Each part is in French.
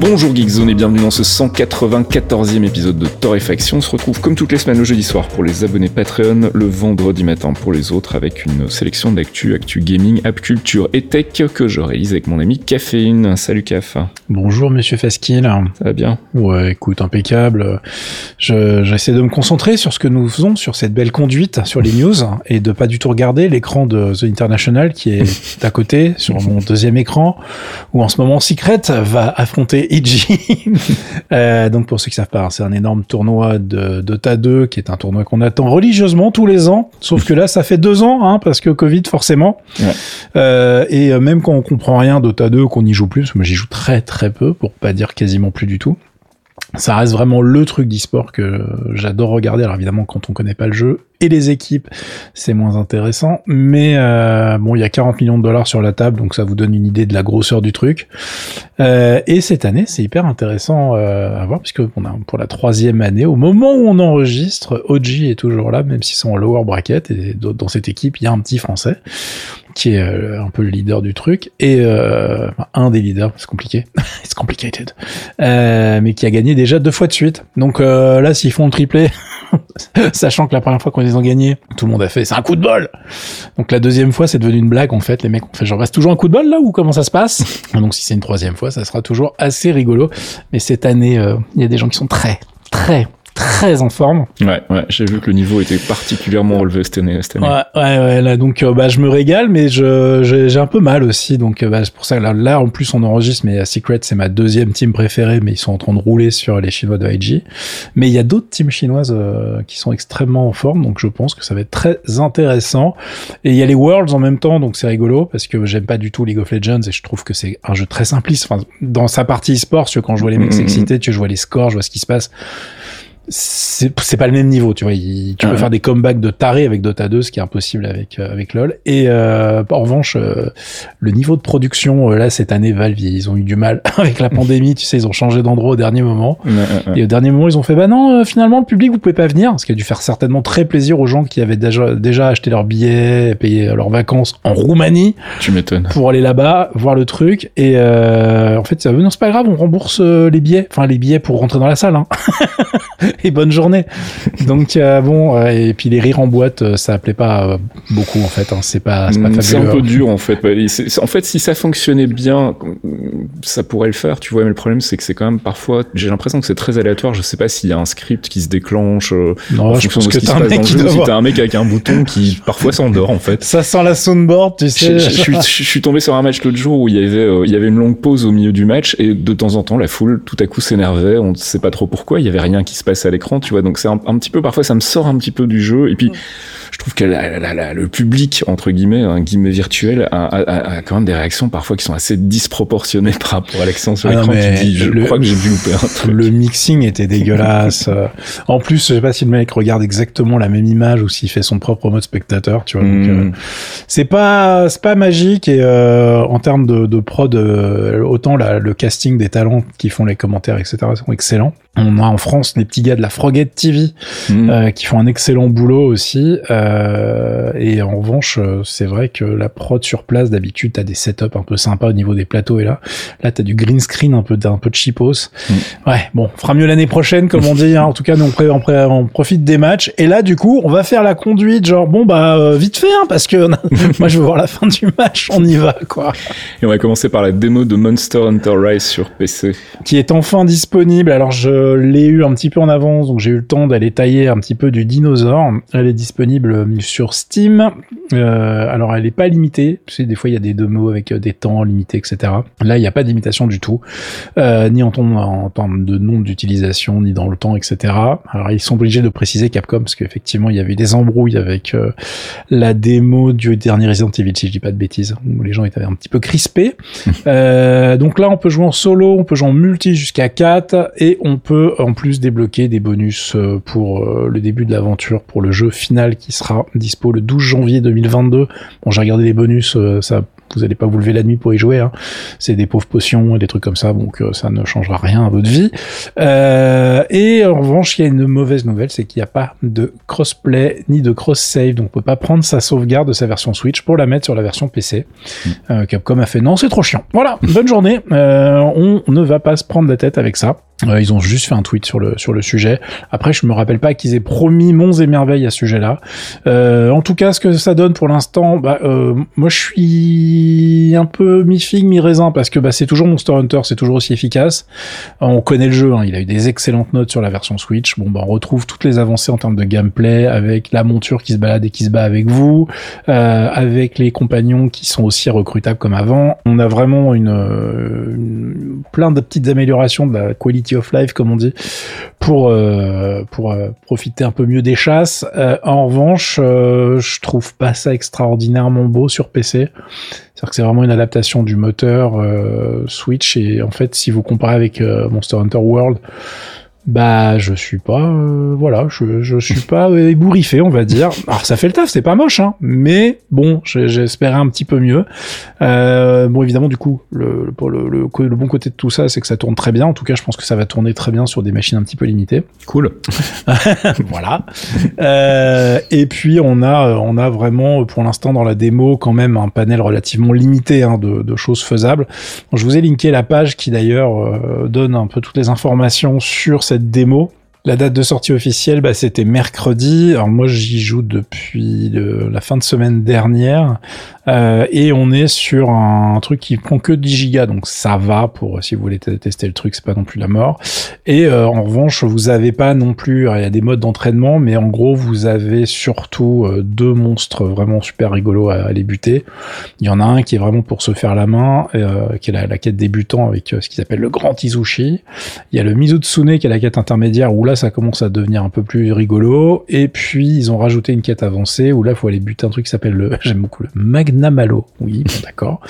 Bonjour Geekzone et bienvenue dans ce 194e épisode de Torréfaction. On se retrouve comme toutes les semaines le jeudi soir pour les abonnés Patreon, le vendredi matin pour les autres avec une sélection d'actu, actu gaming, app culture et tech que je réalise avec mon ami Caféine. Salut Caf. Bonjour Monsieur Faskil. Ça va bien? Ouais, écoute, impeccable. J'essaie de me concentrer sur ce que nous faisons, sur cette belle conduite, sur les news et de pas du tout regarder l'écran de The International qui est à côté sur mon deuxième écran où en ce moment Secret va affronter euh, donc pour ceux qui savent pas, c'est un énorme tournoi de Dota 2 qui est un tournoi qu'on attend religieusement tous les ans. Sauf que là, ça fait deux ans, hein, parce que Covid forcément. Euh, et euh, même quand on comprend rien Dota 2, qu'on y joue plus, parce que moi j'y joue très très peu, pour pas dire quasiment plus du tout ça reste vraiment le truc d'e-sport que j'adore regarder. Alors évidemment, quand on connaît pas le jeu et les équipes, c'est moins intéressant. Mais euh, bon, il y a 40 millions de dollars sur la table, donc ça vous donne une idée de la grosseur du truc. Euh, et cette année, c'est hyper intéressant euh, à voir, puisque on a pour la troisième année, au moment où on enregistre, OG est toujours là, même s'ils sont en lower bracket. Et dans cette équipe, il y a un petit Français qui est euh, un peu le leader du truc et euh, un des leaders, c'est compliqué, it's complicated, euh, mais qui a gagné déjà deux fois de suite. Donc là, s'ils font le triplé, sachant que la première fois qu'on les a gagnés, tout le monde a fait, c'est un coup de bol. Donc la deuxième fois, c'est devenu une blague en fait. Les mecs ont fait, genre, reste toujours un coup de bol là ou comment ça se passe? Donc si c'est une troisième fois, ça sera toujours assez rigolo. Mais cette année, il y a des gens qui sont très, très très en forme. Ouais, ouais, j'ai vu que le niveau était particulièrement relevé cette année. Cette année. Ouais, ouais, ouais, là, donc, euh, bah, je me régale, mais je, j'ai un peu mal aussi. Donc, euh, bah, c'est pour ça que là, là, en plus, on enregistre, mais Secret, c'est ma deuxième team préférée, mais ils sont en train de rouler sur les Chinois de IG. Mais il y a d'autres teams chinoises euh, qui sont extrêmement en forme, donc je pense que ça va être très intéressant. Et il y a les Worlds en même temps, donc c'est rigolo, parce que j'aime pas du tout League of Legends et je trouve que c'est un jeu très simpliste. Enfin, dans sa partie e-sport, quand je vois les mecs mm-hmm. s'exciter, tu vois, je vois les scores, je vois ce qui se passe c'est pas le même niveau, tu vois. tu peux faire des comebacks de taré avec Dota 2, ce qui est impossible avec euh, avec LoL. Et euh, en revanche, euh, le niveau de production euh, là cette année, Valve, ils ont eu du mal avec la pandémie. tu sais, ils ont changé d'endroit au dernier moment. et au dernier moment, ils ont fait bah non, finalement le public vous pouvez pas venir, ce qui a dû faire certainement très plaisir aux gens qui avaient déjà déjà acheté leurs billets, payé leurs vacances en Roumanie. Tu m'étonnes. Pour aller là-bas voir le truc. Et en fait, ça, non c'est pas grave, on rembourse les billets, enfin les billets pour rentrer dans la salle. Hein. et bonne journée. Donc euh, bon, euh, et puis les rires en boîte, euh, ça plaît pas beaucoup en fait. Hein. C'est pas, c'est pas mm, C'est un peu dur en fait. En fait, si ça fonctionnait bien, ça pourrait le faire, tu vois. Mais le problème, c'est que c'est quand même parfois, j'ai l'impression que c'est très aléatoire. Je sais pas s'il y a un script qui se déclenche. non, je pense que t'as un mec qui t'as un mec avec un bouton qui parfois s'endort en fait. Ça sent la soundboard, tu sais. Je, suis, je, suis, tombé sur un match l'autre jour où il y avait, il y avait une longue pause au milieu du match et de temps en temps, la foule tout à coup s'énervait. On ne sait pas trop pourquoi. Il y avait rien qui se passait à l'écran, tu vois. Donc c'est un, un, petit peu parfois ça me sort un petit peu du jeu. Et puis je trouve que le public entre guillemets un guillemets virtuel a, a, a, quand même des réactions parfois qui sont assez disproportionnées par rapport à l'accent sur ah l'écran. Tu dis je crois que j'ai vu louper un truc. le mixing était dégueulasse. En plus je sais pas si le mec regarde exactement la même image ou s'il fait son propre mode spectateur tu vois. Hmm. euh, c'est pas c'est pas magique et euh, en termes de, de prod euh, autant le casting des talents qui font les commentaires etc sont excellents. On a en France les petits gars de la Frogette TV hmm. euh, qui font un excellent boulot aussi. Euh, et en revanche, euh, c'est vrai que la prod sur place, d'habitude, t'as des setups un peu sympas au niveau des plateaux. Et là, là, t'as du green screen, un peu, un peu de cheapos. Hmm. Ouais, bon, fera mieux l'année prochaine, comme on dit. Hein. En tout cas, nous, on, on, on, profite des matchs. Et là, du coup, on va faire la conduite, genre, bon, bah, euh, vite fait, hein, parce que moi, je veux voir la fin du match. On y va, quoi. Et on va commencer par la démo de Monster Hunter Rise sur PC. Qui est enfin disponible. Alors, je l'ai eu un petit peu en avance, donc j'ai eu le temps d'aller tailler un petit peu du dinosaure. Elle est disponible sur Steam. Euh, alors elle est pas limitée, tu sais, des fois il y a des démos avec euh, des temps limités, etc. Là il n'y a pas d'imitation limitation du tout, euh, ni en, en termes de nombre d'utilisation, ni dans le temps, etc. Alors ils sont obligés de préciser Capcom parce qu'effectivement il y avait des embrouilles avec euh, la démo du dernier Resident Evil, si je dis pas de bêtises, où les gens étaient un petit peu crispés. euh, donc là on peut jouer en solo, on peut jouer en multi jusqu'à 4 et on peut en plus débloquer des bonus pour le début de l'aventure, pour le jeu final qui sera dispo le 12 janvier 2022. Bon, j'ai regardé les bonus, ça vous allez pas vous lever la nuit pour y jouer. Hein. C'est des pauvres potions et des trucs comme ça, donc euh, ça ne changera rien à votre vie. Euh, et en revanche, il y a une mauvaise nouvelle, c'est qu'il n'y a pas de crossplay ni de cross-save, donc on peut pas prendre sa sauvegarde de sa version Switch pour la mettre sur la version PC. Euh, Capcom a fait non, c'est trop chiant. Voilà, bonne journée. on ne va pas se prendre la tête avec ça. Euh, ils ont juste fait un tweet sur le sur le sujet. Après, je me rappelle pas qu'ils aient promis monts et merveilles à ce sujet-là. Euh, en tout cas, ce que ça donne pour l'instant, bah, euh, moi, je suis un peu mi figue mi raisin parce que bah, c'est toujours Monster Hunter, c'est toujours aussi efficace. On connaît le jeu, hein, il a eu des excellentes notes sur la version Switch. Bon, bah, on retrouve toutes les avancées en termes de gameplay avec la monture qui se balade et qui se bat avec vous, euh, avec les compagnons qui sont aussi recrutables comme avant. On a vraiment une, une plein de petites améliorations de la quality of life, comme on dit, pour euh, pour euh, profiter un peu mieux des chasses. Euh, en revanche, je trouve pas ça extraordinairement beau sur PC. C'est-à-dire que c'est vraiment une adaptation du moteur Switch et en fait, si vous comparez avec Monster Hunter World, bah, je suis pas, euh, voilà, je, je suis pas ébouriffé, on va dire. Alors, ça fait le taf, c'est pas moche, hein, mais bon, j'espérais un petit peu mieux. Euh, bon, évidemment, du coup, le, le, le, le, bon côté de tout ça, c'est que ça tourne très bien. En tout cas, je pense que ça va tourner très bien sur des machines un petit peu limitées. Cool. voilà. Euh, et puis, on a, on a vraiment, pour l'instant, dans la démo, quand même un panel relativement limité hein, de, de, choses faisables. je vous ai linké la page qui d'ailleurs euh, donne un peu toutes les informations sur cette démo la date de sortie officielle, bah, c'était mercredi. Alors moi, j'y joue depuis la fin de semaine dernière. Euh, et on est sur un, truc qui prend que 10 gigas, donc ça va pour si vous voulez tester le truc, c'est pas non plus la mort. Et euh, en revanche, vous avez pas non plus, il y a des modes d'entraînement, mais en gros, vous avez surtout euh, deux monstres vraiment super rigolos à, les buter. Il y en a un qui est vraiment pour se faire la main, qui est la, quête débutant avec ce qu'ils appellent le grand Izushi. Il y a le Mizutsune qui est la quête intermédiaire où là ça commence à devenir un peu plus rigolo. Et puis ils ont rajouté une quête avancée où là il faut aller buter un truc qui s'appelle le, j'aime beaucoup le Magnamalo. Oui, d'accord.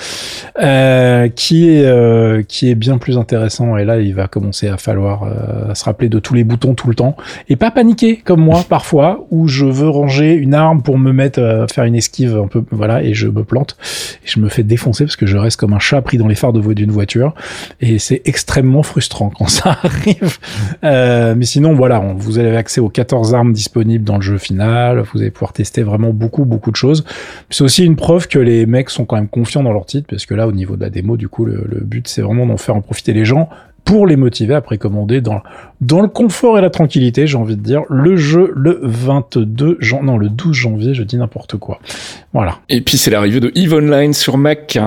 Euh, qui est euh, qui est bien plus intéressant. Et là il va commencer à falloir euh, se rappeler de tous les boutons tout le temps et pas paniquer comme moi parfois où je veux ranger une arme pour me mettre à faire une esquive un peu voilà et je me plante et je me fais défoncer parce que je reste comme un chat pris dans les phares de d'une voiture et c'est extrêmement frustrant quand ça arrive. mais sinon voilà, vous avez accès aux 14 armes disponibles dans le jeu final, vous allez pouvoir tester vraiment beaucoup, beaucoup de choses. C'est aussi une preuve que les mecs sont quand même confiants dans leur titre, parce que là, au niveau de la démo, du coup, le, but, c'est vraiment d'en faire en profiter les gens pour les motiver à précommander dans, dans le confort et la tranquillité, j'ai envie de dire, le jeu le 22 janvier, non, le 12 janvier, je dis n'importe quoi. Voilà. Et puis c'est l'arrivée de EVE Online sur Mac.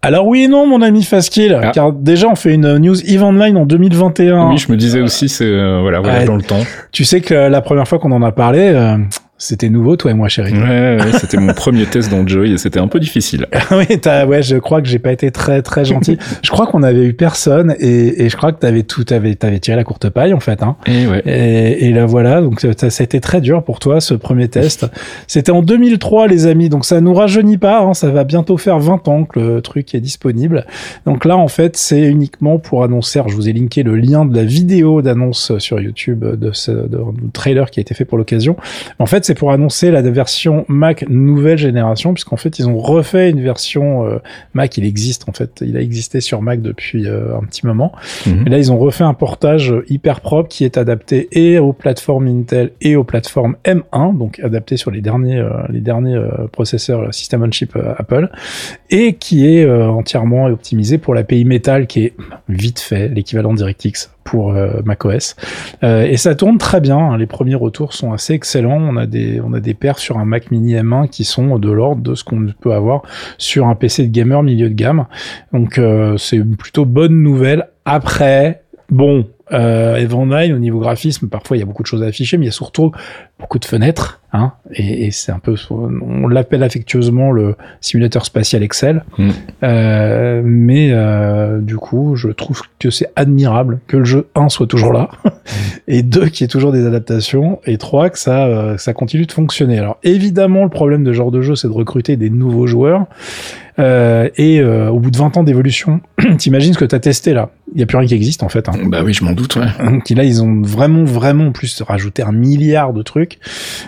Alors oui et non, mon ami Faskill, ah. car déjà on fait une news Eve Online en 2021. Oui, je me disais aussi, c'est euh, voilà, voilà dans le temps. Tu sais que la première fois qu'on en a parlé, euh, c'était nouveau, toi et moi, chérie. Ouais, ouais c'était mon premier test dans Joy et c'était un peu difficile. oui, ouais, je crois que j'ai pas été très très gentil. je crois qu'on avait eu personne et, et je crois que t'avais tout, t'avais t'avais tiré la courte paille en fait. Hein. Et ouais. Et, et là voilà, donc ça, ça, a été très dur pour toi ce premier test. C'était en 2003, les amis, donc ça nous rajeunit pas. Hein, ça va bientôt faire 20 ans que le truc est disponible. Donc là, en fait, c'est uniquement pour annoncer. je vous ai linké le lien de la vidéo d'annonce sur YouTube de ce de, trailer qui a été fait pour l'occasion. En fait c'est pour annoncer la version Mac nouvelle génération, puisqu'en fait, ils ont refait une version euh, Mac. Il existe, en fait. Il a existé sur Mac depuis euh, un petit moment. Mhm. Et là, ils ont refait un portage hyper propre qui est adapté et aux plateformes Intel et aux plateformes M1, donc adapté sur les derniers, euh, les derniers processeurs System on Chip Apple, et qui est entièrement optimisé pour l'API Metal, qui est vite fait l'équivalent DirectX pour euh, macOS. Euh, et ça tourne très bien. Hein. Les premiers retours sont assez excellents. On a des on a des perfs sur un Mac Mini M1 qui sont de l'ordre de ce qu'on peut avoir sur un PC de gamer milieu de gamme. Donc euh, c'est plutôt bonne nouvelle. Après, bon, euh, Eve au niveau graphisme, parfois il y a beaucoup de choses à afficher, mais il y a surtout beaucoup de fenêtres, hein, et, et c'est un peu, on l'appelle affectueusement le simulateur spatial Excel, mm. euh, mais euh, du coup, je trouve que c'est admirable que le jeu 1 soit toujours là, et 2 qu'il y ait toujours des adaptations, et 3 que ça, euh, ça continue de fonctionner. Alors évidemment, le problème de ce genre de jeu, c'est de recruter des nouveaux joueurs, euh, et euh, au bout de 20 ans d'évolution, t'imagines ce que t'as testé là? Il y a plus rien qui existe en fait. Hein. Bah oui, je m'en doute, ouais. Donc là, ils ont vraiment, vraiment plus rajouté un milliard de trucs.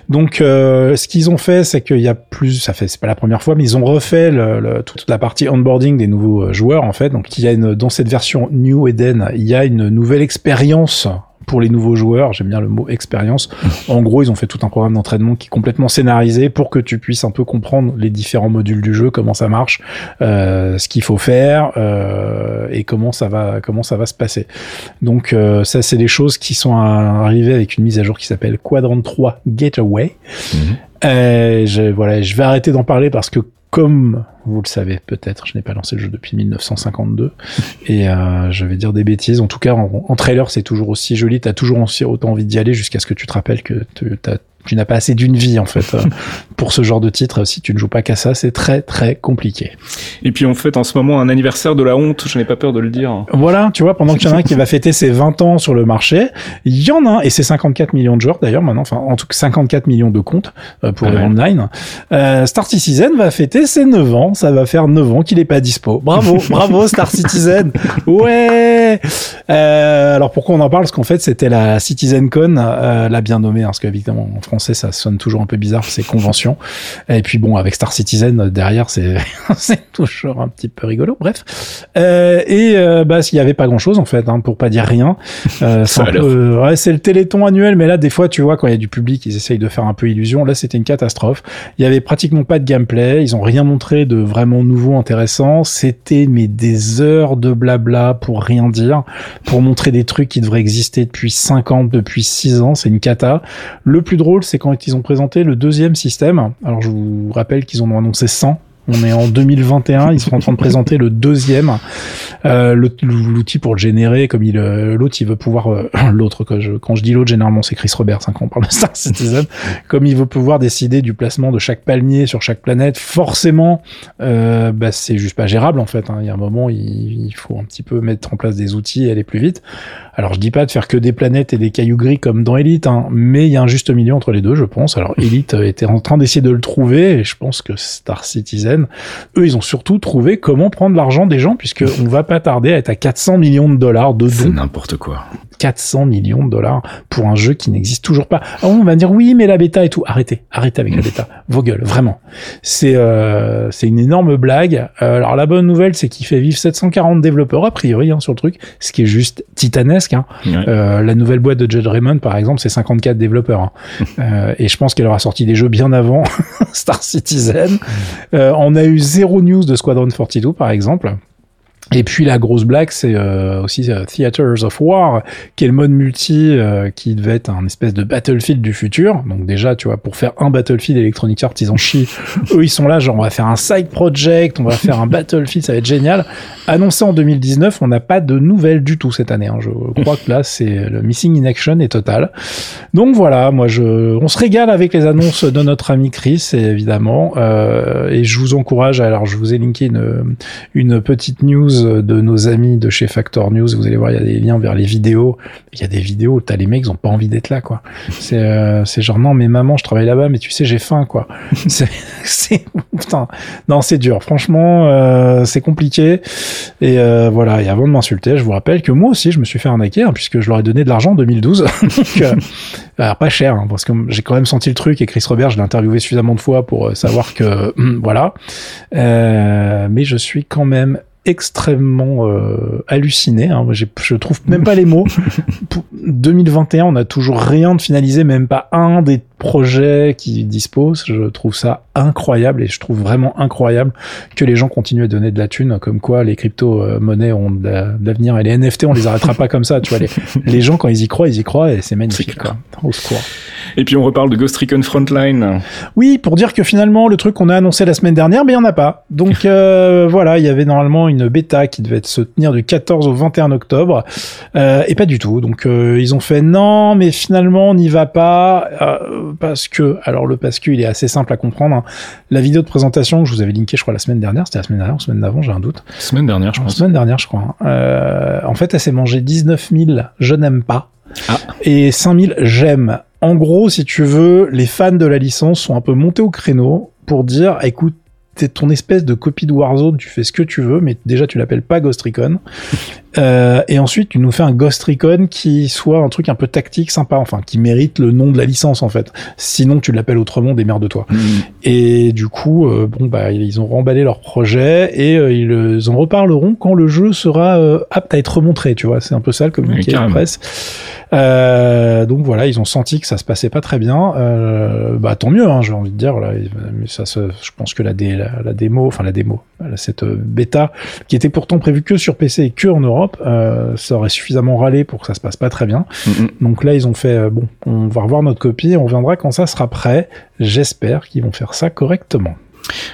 Donc, euh, ce qu'ils ont fait, c'est qu'il y a plus, ça fait, c'est pas la première fois, mais ils ont refait le, le, toute la partie onboarding des nouveaux euh, joueurs, en fait. Donc, il y a une, dans cette version New Eden, il y a une nouvelle expérience pour les nouveaux joueurs, j'aime bien le mot expérience. En gros, ils ont fait tout un programme d'entraînement qui est complètement scénarisé pour que tu puisses un peu comprendre les différents modules du jeu, comment ça marche, euh, ce qu'il faut faire euh, et comment ça va comment ça va se passer. Donc euh, ça, c'est des choses qui sont arrivées avec une mise à jour qui s'appelle Quadrant 3 Getaway. Mhm. Euh, je, voilà, je vais arrêter d'en parler parce que comme vous le savez peut-être, je n'ai pas lancé le jeu depuis 1952 et euh, je vais dire des bêtises. En tout cas, en, en trailer, c'est toujours aussi joli. T'as toujours aussi autant envie d'y aller jusqu'à ce que tu te rappelles que t'as- tu n'as pas assez d'une vie en fait euh, pour ce genre de titre. Si tu ne joues pas qu'à ça, c'est très très compliqué. Et puis on fête en ce moment un anniversaire de la honte, je n'ai pas peur de le dire. Voilà, tu vois, pendant qu'il y en a un qui va fêter ses 20 ans sur le marché, il y en a un, et c'est 54 millions de joueurs d'ailleurs maintenant, enfin en tout cas 54 millions de comptes euh, pour Ah le ouais. online. Euh, Star Citizen va fêter ses 9 ans, ça va faire 9 ans qu'il est pas dispo. Bravo, bravo Star Citizen. Ouais. Euh, alors pourquoi on en parle? Parce qu'en fait c'était la CitizenCon, euh, la bien nommée, hein, parce qu'évidemment en français ça sonne toujours un peu bizarre, c'est convention. Et puis bon, avec Star Citizen derrière, c'est c'est toujours un petit peu rigolo. Bref, euh, et euh, bah s'il y avait pas grand chose en fait, hein, pour pas dire rien. Euh, euh, ouais, c'est le Téléthon annuel, mais là des fois tu vois quand il y a du public, ils essayent de faire un peu illusion. Là c'était une catastrophe. Il y avait pratiquement pas de gameplay. Ils ont rien montré de vraiment nouveau intéressant. C'était mais des heures de blabla pour rien dire, pour montrer des trucs qui devraient exister depuis 50, depuis 6 ans. C'est une cata. Le plus drôle, c'est quand ils ont présenté le deuxième système. Alors je vous rappelle qu'ils en ont annoncé 100. On est en 2021, ils sont en train de présenter le deuxième, euh, l'outil pour le générer, comme il euh, l'autre il veut pouvoir euh, l'autre quand je dis l'autre généralement c'est Chris Roberts hein, quand on parle de Star Citizen, comme il veut pouvoir décider du placement de chaque palmier sur chaque planète, forcément euh, bah, c'est juste pas gérable en fait. hein. Il y a un moment il, faut un petit peu mettre en place des outils et aller plus vite. Alors je dis pas de faire que des planètes et des cailloux gris comme dans Elite, hein, mais il y a un juste milieu entre les deux, je pense. Alors Elite était en train d'essayer de le trouver, et je pense que Star Citizen, eux, ils ont surtout trouvé comment prendre l'argent des gens, puisque on va pas tarder à être à 400 millions de dollars de C'est dons. n'importe quoi. 400 millions de dollars pour un jeu qui n'existe toujours pas. Ah, on va dire oui, mais la bêta et tout. Arrêtez, arrêtez avec la bêta. Vos gueules, vraiment. C'est euh, c'est une énorme blague. Euh, alors la bonne nouvelle, c'est qu'il fait vivre 740 développeurs a priori hein, sur le truc, ce qui est juste titanesque. Hein. Ouais. Euh, la nouvelle boîte de Judge Raymond, par exemple, c'est 54 développeurs. hein. Euh, et je pense qu'elle aura sorti des jeux bien avant Star Citizen. Euh, on a eu zéro news de Squadron 42, par exemple. Et puis la grosse blague, c'est euh, aussi euh, Theaters of War, qui est le mode multi euh, qui devait être un espèce de Battlefield du futur. Donc déjà, tu vois, pour faire un Battlefield Electronic Arts, ils en chient. Eux, ils sont là, genre on va faire un side project, on va faire un Battlefield, ça va être génial. Annoncé en 2019, on n'a pas de nouvelles du tout cette année. hein. Je crois que là, c'est le missing in action est total. Donc voilà, moi je, on se régale avec les annonces de notre ami Chris, évidemment, euh, et je vous encourage. Alors je vous ai linké une, une petite news de nos amis de chez Factor News. Vous allez voir, il y a des liens vers les vidéos. Il y a des vidéos, où t'as les mecs, ils ont pas envie d'être là, quoi. C'est, euh, genre non, mais maman, je travaille là-bas, mais tu sais, j'ai faim, quoi. c'est, putain, non, c'est dur. Franchement, euh, c'est compliqué. Et euh, voilà. Et avant de m'insulter, je vous rappelle que moi aussi, je me suis fait arnaquer, hein, puisque je leur ai donné de l'argent en 2012. Donc, euh, alors, pas cher, hein, parce que j'ai quand même senti le truc. Et Chris Robert, je l'ai interviewé suffisamment de fois pour savoir que voilà. Mais je suis quand même extrêmement euh, halluciné. Hein. Je trouve même pas les mots. Pour 2021, on n'a toujours rien de finalisé, même pas un des projets qui disposent. Je trouve ça incroyable et je trouve vraiment incroyable que les gens continuent à donner de la thune, comme quoi les crypto-monnaies ont de la- de l'avenir et les NFT, on les arrêtera pas comme ça. Tu vois, les, les gens, quand ils y croient, ils y croient et c'est magnifique. Quoi. Au secours. Et puis on reparle de Ghost Recon Frontline. Oui, pour dire que finalement, le truc qu'on a annoncé la semaine dernière, mais il n'y en a pas. Donc euh, voilà, il y avait normalement une bêta qui devait se tenir du 14 au 21 octobre, euh, et pas du tout. Donc euh, ils ont fait non, mais finalement on n'y va pas, euh, parce que, alors le parce que il est assez simple à comprendre. hein. La vidéo de présentation que je vous avais linké, je crois, la semaine dernière, c'était la semaine dernière ou la semaine d'avant, j'ai un doute. Semaine dernière, je pense. semaine dernière, je crois. hein. Euh, en fait, elle s'est mangée 19 000 je n'aime pas Ah. et 5 000 j'aime. En gros, si tu veux, les fans de la licence sont un peu montés au créneau pour dire, écoute, t'es ton espèce de copie de Warzone, tu fais ce que tu veux, mais déjà tu l'appelles pas Ghost Recon. Euh, et ensuite, tu nous fais un Ghost Recon qui soit un truc un peu tactique, sympa, enfin, qui mérite le nom de la licence en fait. Sinon, tu l'appelles autrement, de toi. Mm. Et du coup, euh, bon bah, ils ont remballé leur projet et euh, ils en reparleront quand le jeu sera apte à être montré. Tu vois, c'est un peu ça le communiqué de presse. donc voilà, ils ont senti que ça se passait pas très bien. bah tant mieux, hein, j'ai envie de dire. Là, ça, je pense que la, la, démo, enfin la démo, cette bêta qui était pourtant prévue que sur PC et que en Europe euh, ça aurait suffisamment râlé pour que ça se passe pas très bien. Donc là, ils ont fait, euh, bon, on va revoir notre copie, on viendra quand ça sera prêt. J'espère qu'ils vont faire ça correctement.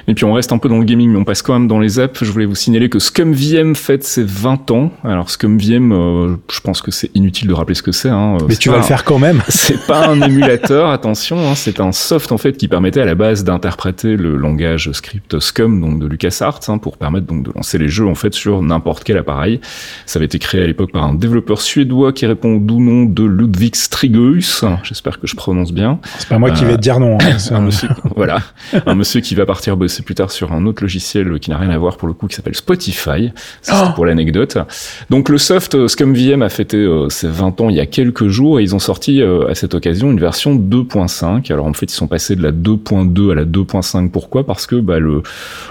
Et puis on reste un peu dans le gaming, mais on passe quand même dans les apps. Je voulais vous signaler que ScumVM fête ses 20 ans. Alors ScumVM, euh, je pense que c'est inutile de rappeler ce que c'est. Hein. Mais tu vas le faire quand même. C'est pas un émulateur, attention. Hein. c'est un soft en fait qui permettait à la base d'interpréter le langage script Scum, donc de LucasArts, hein, pour permettre donc de lancer les jeux en fait sur n'importe quel appareil. Ça avait été créé à l'époque par un développeur suédois qui répond au doux nom de Ludwig Strigus. J'espère que je prononce bien. C'est pas moi qui vais te dire non. Hein. un monsieur, voilà, un monsieur qui va partir bosser plus tard sur un autre logiciel qui n'a rien à voir pour le coup, qui s'appelle Spotify. C'est oh pour l'anecdote. Donc le soft euh, ScumVM a fêté euh, ses 20 ans il y a quelques jours et ils ont sorti euh, à cette occasion une version 2.5. Alors en fait, ils sont passés de la 2.2 à la 2.5. Pourquoi? Parce que bah, le,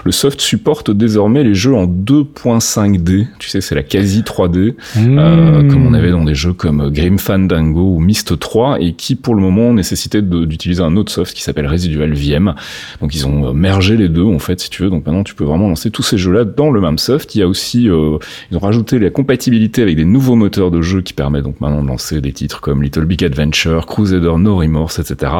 le soft supporte désormais les jeux en 2.5D. Tu sais, c'est la quasi 3D, mmh. comme on avait dans des jeux comme Grim Fandango ou Myst 3 et qui pour le moment nécessitait d'utiliser un autre soft qui s'appelle Residual VM. Donc ils ont mergé les deux en fait si tu veux. Donc maintenant tu peux vraiment lancer tous ces jeux-là dans le même soft. Il y a aussi euh, ils ont rajouté la compatibilité avec des nouveaux moteurs de jeu qui permettent donc maintenant de lancer des titres comme Little Big Adventure, Crusader No Remorse, etc.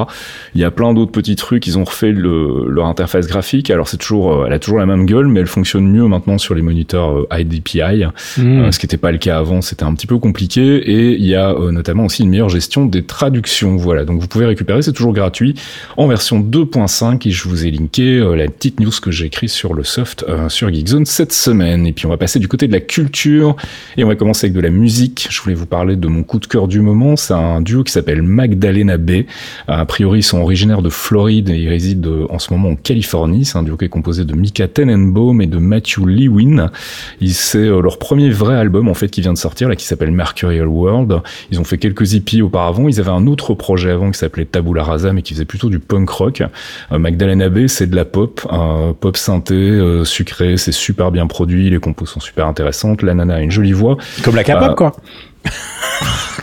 Il y a plein d'autres petits trucs. Ils ont refait le, leur interface graphique. Alors c'est toujours euh, elle a toujours la même gueule, mais elle fonctionne mieux maintenant sur les moniteurs euh, IDPI, mmh. ce qui n'était pas le cas avant. C'était un petit peu compliqué et il y a notamment aussi une meilleure gestion des traductions. Voilà, donc vous pouvez récupérer, c'est toujours gratuit en version 2.5 et je vous ai linké la petite news que j'ai écrit sur le soft euh, sur Geekzone cette semaine. Et puis on va passer du côté de la culture et on va commencer avec de la musique. Je voulais vous parler de mon coup de cœur du moment. C'est un duo qui s'appelle Magdalena Bay. A priori, ils sont originaires de Floride et ils résident euh, en ce moment en Californie. C'est un duo qui est composé de Mika Tenenbaum et de Matthew Lewin. C'est euh, leur premier vrai album en fait qui vient de sortir là qui s'appelle Mercurial World. Ils ont fait quelques hippies auparavant. Ils avaient un autre projet avant qui s'appelait Tabula Rasa mais qui faisait plutôt du punk rock. Magdalena Bay, c'est de la pop pop synthé, euh, sucré, c'est super bien produit, les compos sont super intéressantes, la nana a une jolie voix. Comme la K-pop, euh, quoi.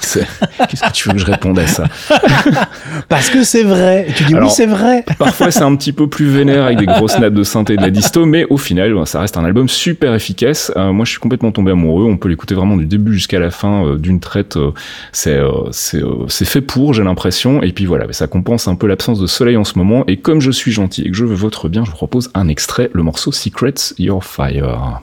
Qu'est-ce que tu veux que je réponde à ça Parce que c'est vrai. tu dis oui, c'est vrai. parfois, c'est un petit peu plus vénère avec des grosses nappes de synthé et de la disto, mais au final, ça reste un album super efficace. Euh, moi, je suis complètement tombé amoureux. On peut l'écouter vraiment du début jusqu'à la fin euh, d'une traite. Euh, c'est c'est fait pour, j'ai l'impression. Et puis voilà, ça compense un peu l'absence de soleil en ce moment. Et comme je suis gentil et que je veux votre bien, je vous propose un extrait, le morceau Secrets Your Fire.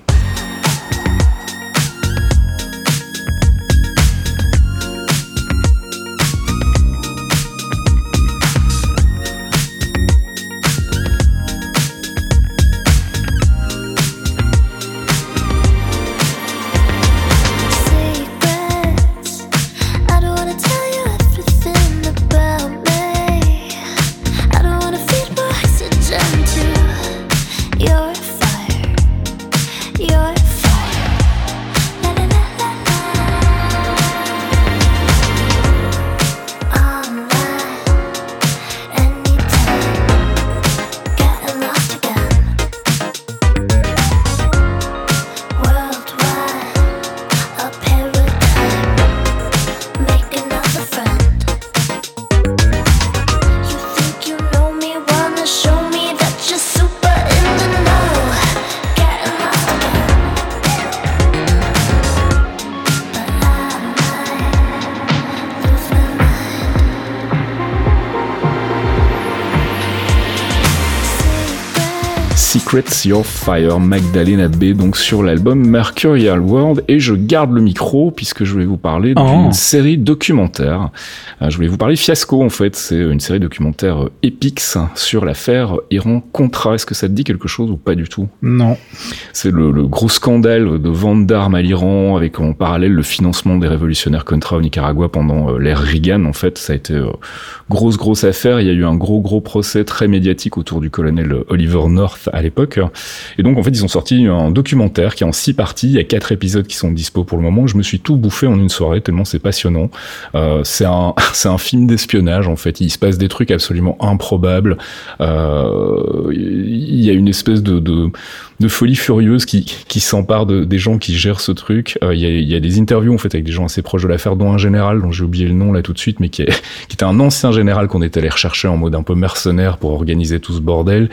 Secrets Your Fire, Magdalena B, donc sur l'album Mercurial World, et je garde le micro puisque je voulais vous parler d'une oh. série documentaire. Euh, je voulais vous parler Fiasco en fait, c'est une série documentaire euh, Epix sur l'affaire Iran-Contra. Est-ce que ça te dit quelque chose ou pas du tout? Non. C'est le, gros scandale de vente d'armes à l'Iran avec en parallèle le financement des révolutionnaires Contra au Nicaragua pendant euh, l'ère Reagan. En fait, ça a été grosse grosse affaire. Il y a eu un gros gros procès très médiatique autour du colonel Oliver North à à Et donc en fait ils ont sorti un documentaire qui est en six parties, il y a quatre épisodes qui sont dispo pour le moment. Je me suis tout bouffé en une soirée tellement c'est passionnant. Euh, c'est un film d'espionnage en fait. Il se passe des trucs absolument improbables. Euh, il y a une espèce de de folie furieuse qui, qui s'empare de, des gens qui gèrent ce truc. Euh, il y, a, y, a, des interviews en fait avec des gens assez proches de l'affaire, dont un général dont j'ai oublié le nom là tout de suite, mais qui, est, qui était un ancien général qu'on est allé rechercher en mode un peu mercenaire pour organiser tout ce bordel.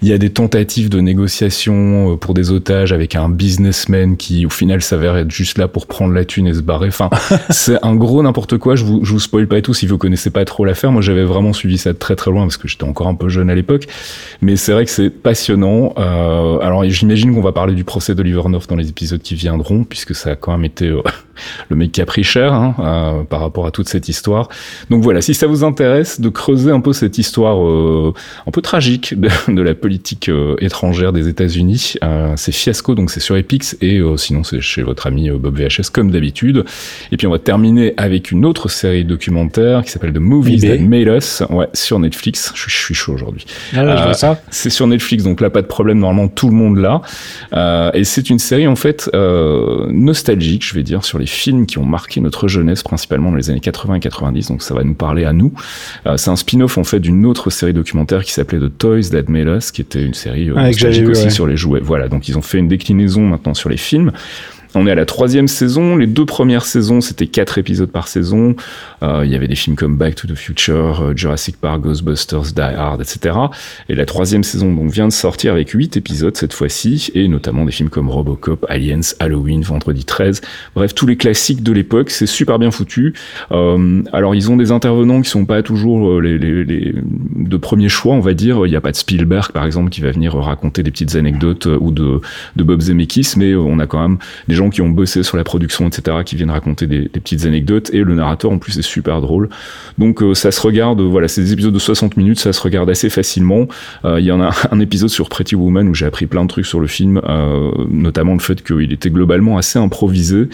Il y a des tentatives de négociation euh, pour des otages avec un businessman qui au final s'avère être juste là pour prendre la thune et se barrer. Enfin, c'est un gros n'importe quoi. Je vous, je vous spoil pas et tout si vous connaissez pas trop l'affaire. Moi, j'avais vraiment suivi ça de très très loin parce que j'étais encore un peu jeune à l'époque. Mais c'est vrai que c'est passionnant. Euh, alors j'imagine qu'on va parler du procès d'Oliver North dans les épisodes qui viendront, puisque ça a quand même été euh, le mec qui a pris cher hein, euh, par rapport à toute cette histoire. Donc voilà, si ça vous intéresse de creuser un peu cette histoire euh, un peu tragique de, de la politique euh, étrangère des États-Unis, c'est Fiasco, donc c'est sur Epix, et sinon c'est chez votre ami Bob VHS comme d'habitude. Et puis on va terminer avec une autre série documentaire qui s'appelle The Movies That Made Us, ouais, sur Netflix. Je, je suis chaud aujourd'hui. Ah. C'est sur Netflix, donc là pas de problème, normalement tout le monde là. Euh, et c'est une série en fait euh, nostalgique, je vais dire, sur les films qui ont marqué notre jeunesse, principalement dans les années 80 et 90. Donc ça va nous parler à nous. Euh, c'est un spin-off en fait d'une autre série documentaire qui s'appelait The Toys That Made Us, qui était une série Ah, que nostalgique vu, aussi ouais. sur les jouets. Voilà, donc ils ont fait une déclinaison maintenant sur les films. On est à la troisième saison. Les deux premières saisons, c'était quatre épisodes par saison. Euh, il y avait des films comme Back to the Future, euh, Jurassic Park, Ghostbusters, Die Hard, etc. Et la troisième saison donc vient de sortir avec huit épisodes cette fois-ci, et notamment des films comme Robocop, Aliens, Halloween, Vendredi 13. Bref, tous les classiques de l'époque. C'est super bien foutu. Euh, alors ils ont des intervenants qui sont pas toujours euh, les, les, les de premier choix, on va dire. Il n'y a pas de Spielberg par exemple qui va venir raconter des petites anecdotes ou de de Bob Zemeckis, mais on a quand même des gens qui ont bossé sur la production, etc., qui viennent raconter des, petites anecdotes. Et le narrateur, en plus, est super drôle. Donc, euh, ça se regarde, voilà, c'est des épisodes de 60 minutes, ça se regarde assez facilement. Euh, Il y en a un épisode sur Pretty Woman où j'ai appris plein de trucs sur le film, euh, notamment le fait qu'il était globalement assez improvisé.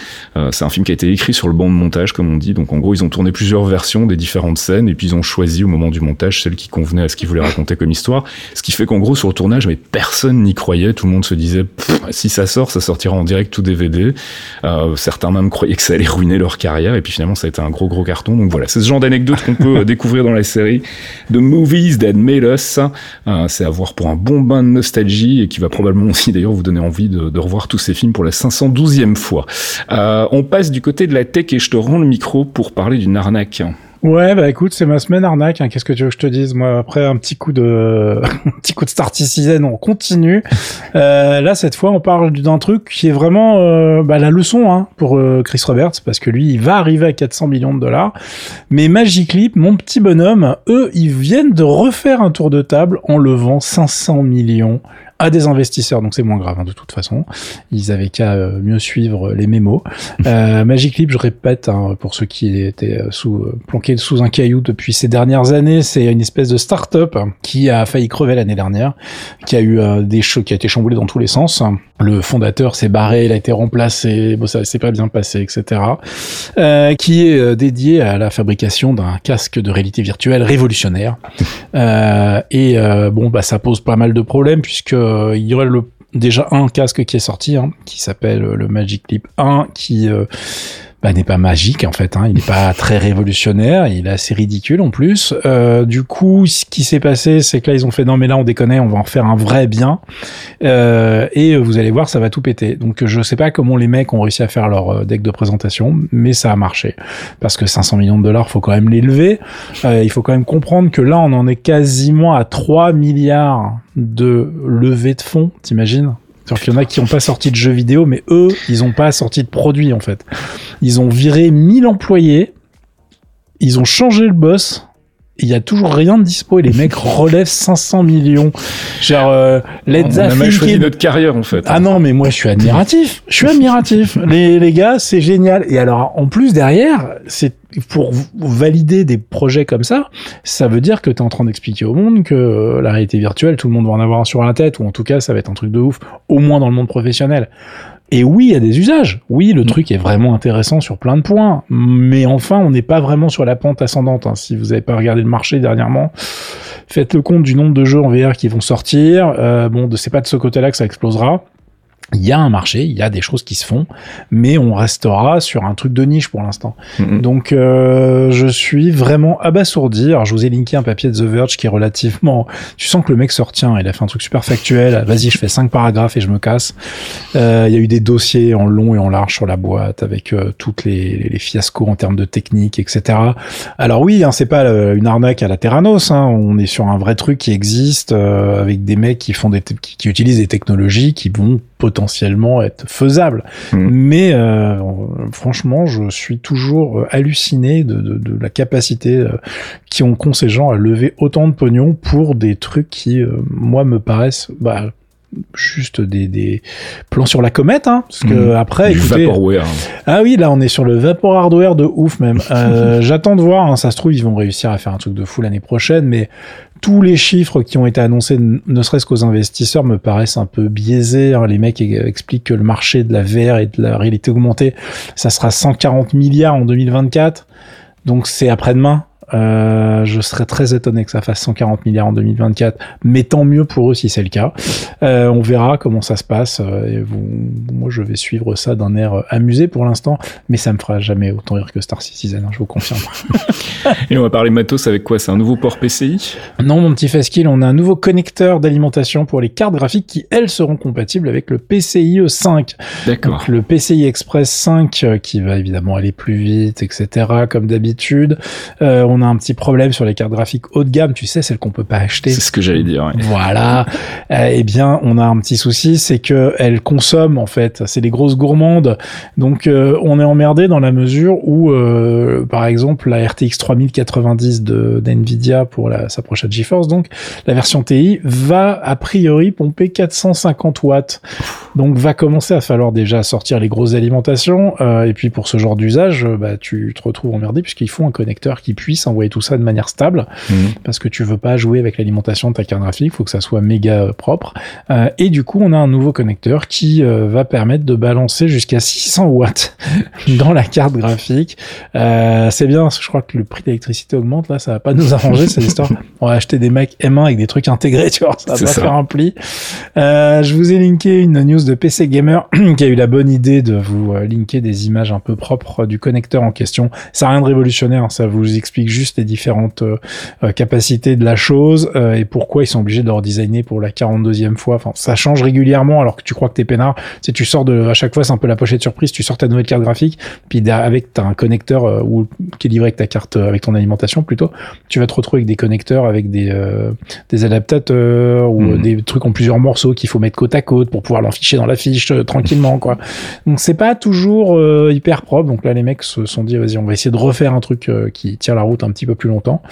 C'est un film qui a été écrit sur le banc de montage, comme on dit. Donc, en gros, ils ont tourné plusieurs versions des différentes scènes et puis ils ont choisi au moment du montage celle qui convenait à ce qu'ils voulaient raconter comme histoire. Ce qui fait qu'en gros, sur le tournage, mais personne n'y croyait. Tout le monde se disait, si ça sort, ça sortira en direct ou DVD. Euh, certains même croyaient que ça allait ruiner leur carrière, et puis finalement ça a été un gros gros carton. Donc voilà, c'est ce genre d'anecdote qu'on peut euh, découvrir dans la série The Movies That Made Us. Euh, c'est à voir pour un bon bain de nostalgie et qui va probablement aussi d'ailleurs vous donner envie de, de revoir tous ces films pour la 512e fois. Euh, on passe du côté de la tech et je te rends le micro pour parler d'une arnaque. Ouais, bah écoute, c'est ma semaine arnaque. hein. Qu'est-ce que tu veux que je te dise? Moi, après un petit coup de, un petit coup de Starticizen, on continue. Euh, là, cette fois, on parle d'un truc qui est vraiment euh, bah, la leçon hein, pour euh, Chris Roberts, parce que lui, il va arriver à 400 millions de dollars. Mais Magic Leap, mon petit bonhomme, eux, ils viennent de refaire un tour de table en levant 500 millions à des investisseurs, donc c'est moins grave hein, de toute façon. Ils avaient qu'à euh, mieux suivre les mémos. Euh, Magic Leap, je répète, hein, pour ceux qui étaient euh, sous euh, planqués sous un caillou depuis ces dernières années, c'est une espèce de start-up qui a failli crever l'année dernière, qui a eu des chocs, qui a été chamboulé dans tous les sens. Le fondateur s'est barré, il a été remplacé, bon ça s'est pas bien passé, etc. Euh, qui est euh, dédié à la fabrication d'un casque de réalité virtuelle révolutionnaire. Euh, et euh, bon, bah ça pose pas mal de problèmes puisque il y aurait le déjà un casque qui est sorti, hein, qui s'appelle le Magic Leap 1, qui euh, bah, n'est pas magique en fait. Hein, il n'est pas très révolutionnaire, il est assez ridicule en plus. Euh, du coup, ce qui s'est passé, c'est que là ils ont fait non mais là on déconne, on va en faire un vrai bien. Euh, et vous allez voir, ça va tout péter. Donc je sais pas comment les mecs ont réussi à faire leur euh, deck de présentation, mais ça a marché parce que 500 millions de dollars, faut quand même les lever. Euh, il faut quand même comprendre que là on en est quasiment à 3 milliards de levée de fonds, t'imagines? C'est-à-dire qu'il y en a qui n'ont pas sorti de jeux vidéo, mais eux, ils n'ont pas sorti de produits, en fait. Ils ont viré 1000 employés, ils ont changé le boss, il y a toujours rien de dispo et les mecs relèvent 500 millions. Genre, euh, On let's a mal choisi notre carrière en fait. ah non, mais moi je suis admiratif. Je suis admiratif. les, les gars, c'est génial. Et alors, en plus derrière, c'est pour valider des projets comme ça, ça veut dire que tu es en train d'expliquer au monde que euh, la réalité virtuelle, tout le monde va en avoir un sur la tête, ou en tout cas, ça va être un truc de ouf, au moins dans le monde professionnel. Et oui, il y a des usages. Oui, le Mm. truc est vraiment intéressant sur plein de points. Mais enfin, on n'est pas vraiment sur la pente ascendante. hein. Si vous n'avez pas regardé le marché dernièrement, faites le compte du nombre de jeux en VR qui vont sortir. Euh, bon, c'est pas de ce côté-là que ça explosera. Il y a un marché, il y a des choses qui se font, mais on restera sur un truc de niche pour l'instant. Mhm. Donc euh, je suis vraiment abasourdi. Alors je vous ai linké un papier de The Verge qui est relativement... Tu sens que le mec se retient, il a fait un truc super factuel. Vas-y, je fais cinq paragraphes et je me casse. Euh, Il y a eu des dossiers en long et en large sur la boîte avec euh, toutes les, les fiascos en termes de technique, etc. Alors oui, hein, c'est pas euh, une arnaque à la Terranos. Hein, on est sur un vrai truc qui existe euh, avec des mecs qui font des qui, qui utilisent des technologies qui vont potentiellement être faisables. Mhm. Mais euh, franchement, je suis toujours euh, halluciné de, de, de la capacité euh, qui ont qu'ont ces gens à lever autant de pognon pour des trucs qui, euh, moi, me paraissent bah, juste des, des plans sur la comète. Hein, parce que Mhm. après, du écoutez, vaporware. ah oui, là on est sur le vapor hardware de ouf même. Euh, J'attends de voir, hein, ça se trouve ils vont réussir à faire un truc de fou l'année prochaine, mais tous les chiffres qui ont été annoncés, ne serait-ce qu'aux investisseurs, me paraissent un peu biaisés. hein. Les mecs expliquent que le marché de la VR et de la réalité augmentée, ça sera 140 milliards en 2024, donc c'est après-demain. Euh, je serais très étonné que ça fasse 140 milliards en 2024, mais tant mieux pour eux si c'est le cas. Euh, on verra comment ça se passe. euh, et vous- moi, je vais suivre ça d'un air amusé pour l'instant, mais ça me fera jamais autant rire que Star Citizen, hein, je vous confirme. Et on va parler matos avec quoi? C'est un nouveau port PCI non, mon petit Faskill, on a un nouveau connecteur d'alimentation pour les cartes graphiques qui, elles, seront compatibles avec le PCIe 5. D'accord. Le PCI Express 5 euh, qui va évidemment aller plus vite, etc. Comme d'habitude. Euh, on a un petit problème sur les cartes graphiques haut de gamme, tu sais, celles qu'on peut pas acheter. C'est ce que j'allais dire. ouais. Voilà. Euh, eh bien, on a un petit souci, c'est que elles consomment en fait. C'est des grosses gourmandes. Donc, euh, on est emmerdé dans la mesure où, euh, par exemple, la RTX 3090 de d'Nvidia pour la, sa prochaine GeForce, donc la version TI va a priori pomper 450 watts. Donc, va commencer à falloir déjà sortir les grosses alimentations. Euh, et puis, pour ce genre d'usage, bah, tu te retrouves emmerdé puisqu'il faut un connecteur qui puisse envoyer tout ça de manière stable Mhm. parce que tu veux pas jouer avec l'alimentation de ta carte graphique, faut que ça soit méga euh, propre. Euh, et du coup, on a un nouveau connecteur qui euh, va permettre de balancer jusqu'à 600 watts dans la carte graphique. Euh, c'est bien, parce que je crois que le prix de l'électricité augmente, là, ça va pas nous arranger cette histoire. On va acheter des Mac M1 avec des trucs intégrés, tu vois, ça va C'est pas ça. faire un pli. Je vous ai linké une news de PC Gamer qui a eu la bonne idée de vous linker des images un peu propres du connecteur en question. Ça n'a rien de révolutionnaire, hein, ça vous explique juste les différentes euh, euh, capacité de la chose euh, et pourquoi ils sont obligés de le redesigner pour la 42e fois. Enfin, ça change régulièrement alors que tu crois que t'es peinard. Si tu sors de, à chaque fois, c'est un peu la pochette surprise. Tu sors ta nouvelle carte graphique, puis avec t'as un connecteur euh, ou qui est livré avec ta carte, euh, avec ton alimentation plutôt. Tu vas te retrouver avec des connecteurs avec des euh, des adaptateurs ou Mhm. des trucs en plusieurs morceaux qu'il faut mettre côte à côte pour pouvoir l'afficher dans la fiche euh, tranquillement quoi. Donc c'est pas toujours euh, hyper propre. Donc là les mecs se sont dit vas-y on va essayer de refaire un truc euh, qui tient la route un petit peu plus longtemps.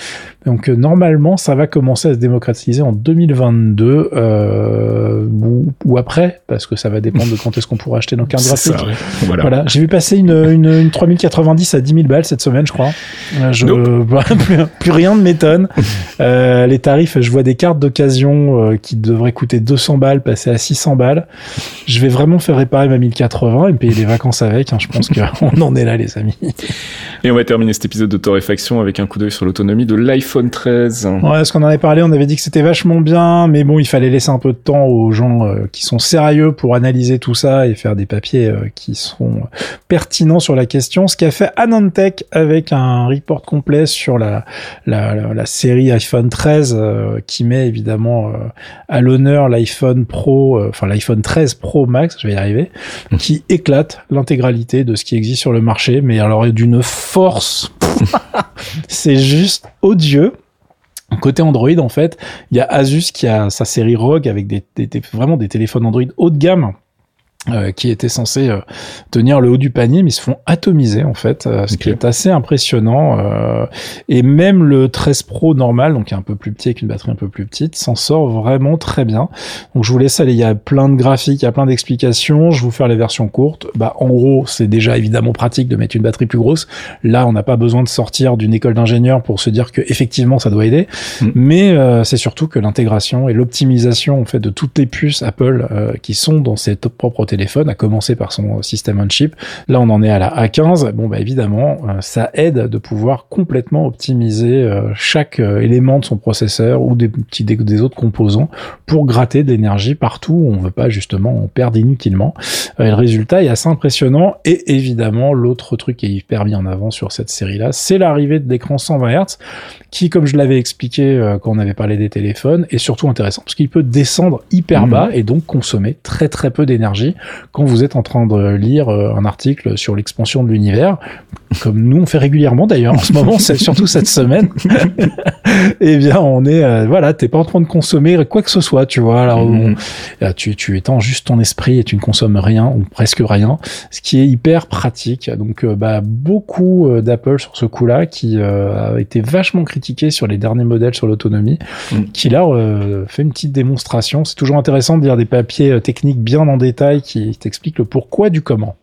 Donc euh, normalement, ça va commencer à se démocratiser en 2022 euh, ou, ou après, parce que ça va dépendre de quand est-ce qu'on pourra acheter nos cartes graphiques. ça, ouais. Voilà. Voilà, j'ai vu passer une, une, une 3090 à 10 000 balles cette semaine, je crois. Plus, plus rien ne m'étonne. Euh, les tarifs, je vois des cartes d'occasion euh, qui devraient coûter 200 balles, passer à 600 balles. Je vais vraiment faire réparer ma 1080 et me payer les vacances avec. hein. Je pense qu'on en est là, les amis. Et on va terminer cet épisode de torréfaction avec un coup d'œil sur l'autonomie de l'iPhone 13. Ouais, ce qu'on en avait parlé, on avait dit que c'était vachement bien, mais bon, il fallait laisser un peu de temps aux gens euh, qui sont sérieux pour analyser tout ça et faire des papiers euh, qui sont pertinents sur la question. Ce qu'a fait Anantech avec un report complet sur la, la, la, la série iPhone 13 euh, qui met évidemment euh, à l'honneur l'iPhone Pro, euh, enfin l'iPhone 13 Pro Max, je vais y arriver, qui éclate l'intégralité de ce qui existe sur le marché, mais alors d'une force, c'est juste odieux. Côté Android, en fait, il y a Asus qui a sa série ROG avec vraiment des téléphones Android haut de gamme. Euh, qui étaient censés euh, tenir le haut du panier, mais ils se font atomiser en fait, euh, ce qui est assez impressionnant. euh, et même le 13 Pro normal, donc un peu plus petit avec une batterie un peu plus petite, s'en sort vraiment très bien. Donc je vous laisse aller, il y a plein de graphiques, il y a plein d'explications. Je vais vous faire les versions courtes. Bah en gros, c'est déjà évidemment pratique de mettre une batterie plus grosse. Là, on n'a pas besoin de sortir d'une école d'ingénieur pour se dire que effectivement ça doit aider. Mm. Mais euh, c'est surtout que l'intégration et l'optimisation en fait de toutes les puces Apple euh, qui sont dans ses propres téléphones téléphone, à commencer par son système on chip. Là, on en est à la A15. Bon, bah évidemment, ça aide de pouvoir complètement optimiser chaque élément de son processeur ou des petits des, autres composants pour gratter d'énergie partout où on veut pas justement en perdre inutilement. le résultat est assez impressionnant et évidemment l'autre truc qui est hyper mis en avant sur cette série là, c'est l'arrivée de l'écran 120 Hz qui, comme je l'avais expliqué euh, quand on avait parlé des téléphones, est surtout intéressant parce qu'il peut descendre hyper mhm. bas et donc consommer très très peu d'énergie quand vous êtes en train de lire euh, un article sur l'expansion de l'univers, comme nous on fait régulièrement d'ailleurs en ce moment, c'est surtout cette semaine. eh bien, on est euh, voilà, t'es pas en train de consommer quoi que ce soit, tu vois. Alors, mhm. tu tu étends juste ton esprit et tu ne consommes rien ou presque rien, ce qui est hyper pratique. Donc, bah beaucoup d'Apple sur ce coup-là qui a été vachement critiqué sur les derniers modèles sur l'autonomie, mm. qui là euh, fait une petite démonstration. C'est toujours intéressant de lire des papiers euh, techniques bien en détail qui t'expliquent le pourquoi du comment.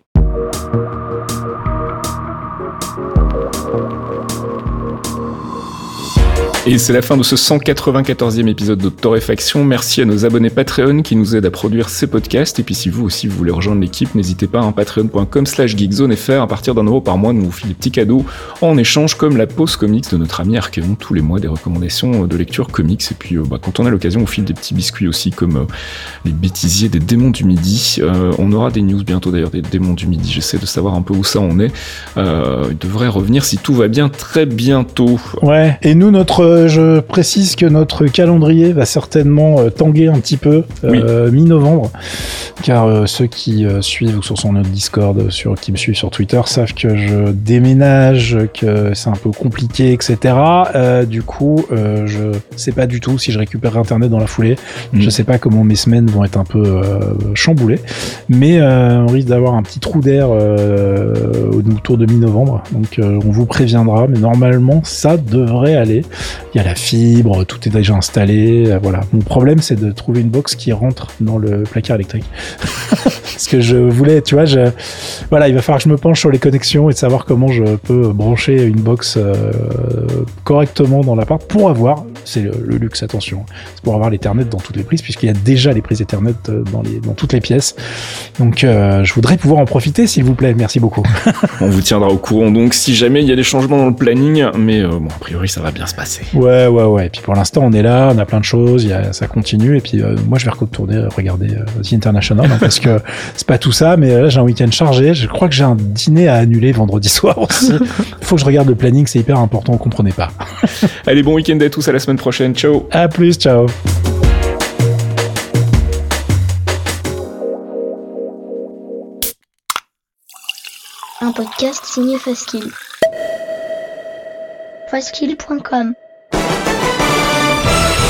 Et c'est la fin de ce 194e épisode de Torréfaction. Merci à nos abonnés Patreon qui nous aident à produire ces podcasts. Et puis si vous aussi vous voulez rejoindre l'équipe, n'hésitez pas à hein, patreon.com slash geekzone.fr. À partir d'un euro par mois, nous vous filons des petits cadeaux en échange comme la pause comics de notre ami Archeon tous les mois, des recommandations de lecture comics. Et puis euh, bah, quand on a l'occasion, on file des petits biscuits aussi comme euh, les bêtisiers des démons du midi. Euh, on aura des news bientôt d'ailleurs des démons du midi. J'essaie de savoir un peu où ça en est. il devrait revenir si tout va bien très bientôt. Ouais, et nous notre euh, je précise que notre calendrier va certainement euh, tanguer un petit peu euh, mi-novembre, car ceux qui suivent ou sur notre Discord, sur, qui me suivent sur Twitter, savent que je déménage, que c'est un peu compliqué, etc. du coup, je sais pas du tout si je récupère Internet dans la foulée. Mm. Je sais pas comment mes semaines vont être un peu chamboulées, mais on risque d'avoir un petit trou d'air autour de mi-novembre. Donc, on vous préviendra, mais normalement, ça devrait aller il y a la fibre, tout est déjà installé. Euh, voilà. Mon problème, c'est de trouver une box qui rentre dans le placard électrique. Parce que je voulais, tu vois, je, voilà, il va falloir que je me penche sur les connexions et de savoir comment je peux brancher une box euh, correctement dans l'appart pour avoir, c'est le, luxe, attention, c'est pour avoir l'Ethernet dans toutes les prises, puisqu'il y a déjà les prises Ethernet euh, dans, les, dans toutes les pièces. Donc, je voudrais pouvoir en profiter, s'il vous plaît. Merci beaucoup. On vous tiendra au courant. Donc, si jamais il y a des changements dans le planning, mais bon, a priori, ça va bien se passer. Ouais, ouais, ouais. Et puis pour l'instant, on est là, on a plein de choses, y a, ça continue. Et puis euh, moi, je vais retourner euh, regarder euh, The International hein, parce que c'est pas tout ça, mais là, j'ai un week-end chargé. Je crois que j'ai un dîner à annuler vendredi soir aussi. Faut que je regarde le planning, c'est hyper important, vous comprenez pas. Allez, bon week-end à tous, à la semaine prochaine. Ciao. À plus, ciao. Un podcast signé Faskill. Faskill.com